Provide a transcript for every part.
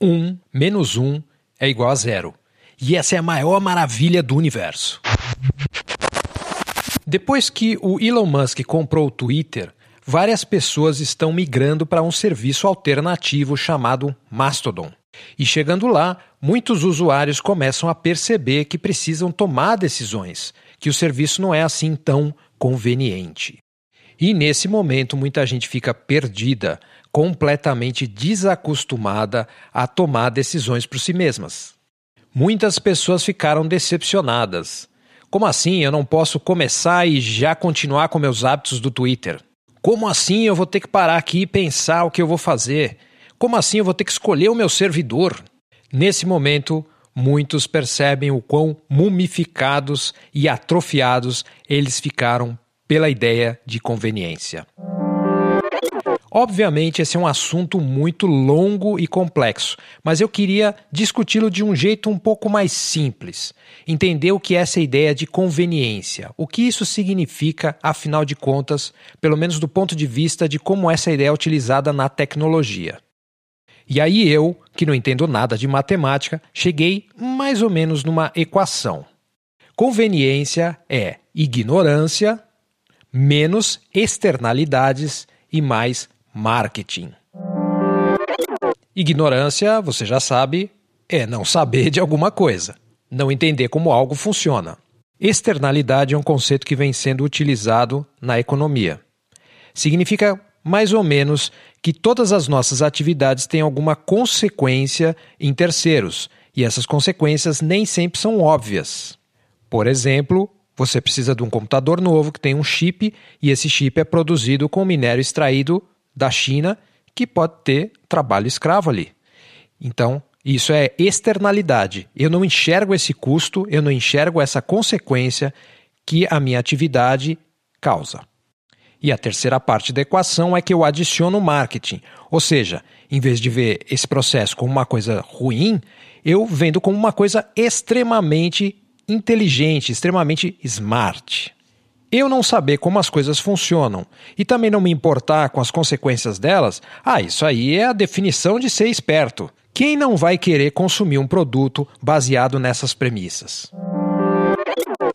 1 menos 1 é igual a zero. E essa é a maior maravilha do universo. Depois que o Elon Musk comprou o Twitter, várias pessoas estão migrando para um serviço alternativo chamado Mastodon. E chegando lá, muitos usuários começam a perceber que precisam tomar decisões, que o serviço não é assim tão conveniente. E nesse momento, muita gente fica perdida, completamente desacostumada a tomar decisões por si mesmas. Muitas pessoas ficaram decepcionadas. Como assim eu não posso começar e já continuar com meus hábitos do Twitter? Como assim eu vou ter que parar aqui e pensar o que eu vou fazer? Como assim eu vou ter que escolher o meu servidor? Nesse momento, muitos percebem o quão mumificados e atrofiados eles ficaram pela ideia de conveniência. Obviamente, esse é um assunto muito longo e complexo, mas eu queria discuti-lo de um jeito um pouco mais simples. Entender o que é essa ideia de conveniência, o que isso significa, afinal de contas, pelo menos do ponto de vista de como essa ideia é utilizada na tecnologia. E aí eu, que não entendo nada de matemática, cheguei mais ou menos numa equação. Conveniência é ignorância menos externalidades e mais marketing. Ignorância, você já sabe, é não saber de alguma coisa, não entender como algo funciona. Externalidade é um conceito que vem sendo utilizado na economia. Significa mais ou menos que todas as nossas atividades têm alguma consequência em terceiros, e essas consequências nem sempre são óbvias. Por exemplo, você precisa de um computador novo que tem um chip e esse chip é produzido com minério extraído da China que pode ter trabalho escravo ali. Então, isso é externalidade. Eu não enxergo esse custo, eu não enxergo essa consequência que a minha atividade causa. E a terceira parte da equação é que eu adiciono marketing. Ou seja, em vez de ver esse processo como uma coisa ruim, eu vendo como uma coisa extremamente inteligente, extremamente smart. Eu não saber como as coisas funcionam e também não me importar com as consequências delas, ah, isso aí é a definição de ser esperto. Quem não vai querer consumir um produto baseado nessas premissas?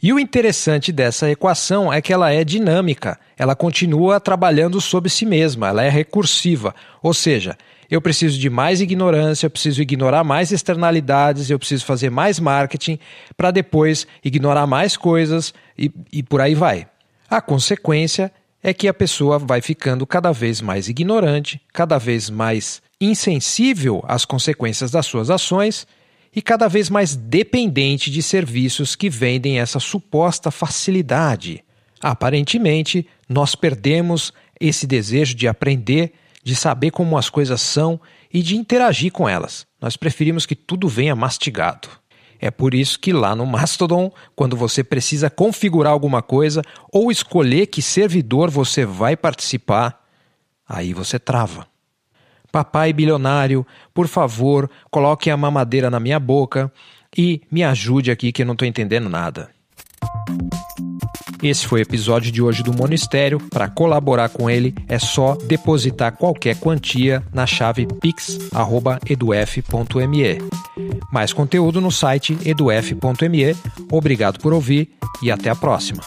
E o interessante dessa equação é que ela é dinâmica, ela continua trabalhando sobre si mesma, ela é recursiva, ou seja, eu preciso de mais ignorância, eu preciso ignorar mais externalidades, eu preciso fazer mais marketing para depois ignorar mais coisas e, e por aí vai. A consequência é que a pessoa vai ficando cada vez mais ignorante, cada vez mais insensível às consequências das suas ações e cada vez mais dependente de serviços que vendem essa suposta facilidade. Aparentemente, nós perdemos esse desejo de aprender de saber como as coisas são e de interagir com elas. Nós preferimos que tudo venha mastigado. É por isso que lá no Mastodon, quando você precisa configurar alguma coisa ou escolher que servidor você vai participar, aí você trava. Papai bilionário, por favor, coloque a mamadeira na minha boca e me ajude aqui que eu não estou entendendo nada. Esse foi o episódio de hoje do Monistério. Para colaborar com ele, é só depositar qualquer quantia na chave pix@eduf.me. Mais conteúdo no site eduf.me. Obrigado por ouvir e até a próxima.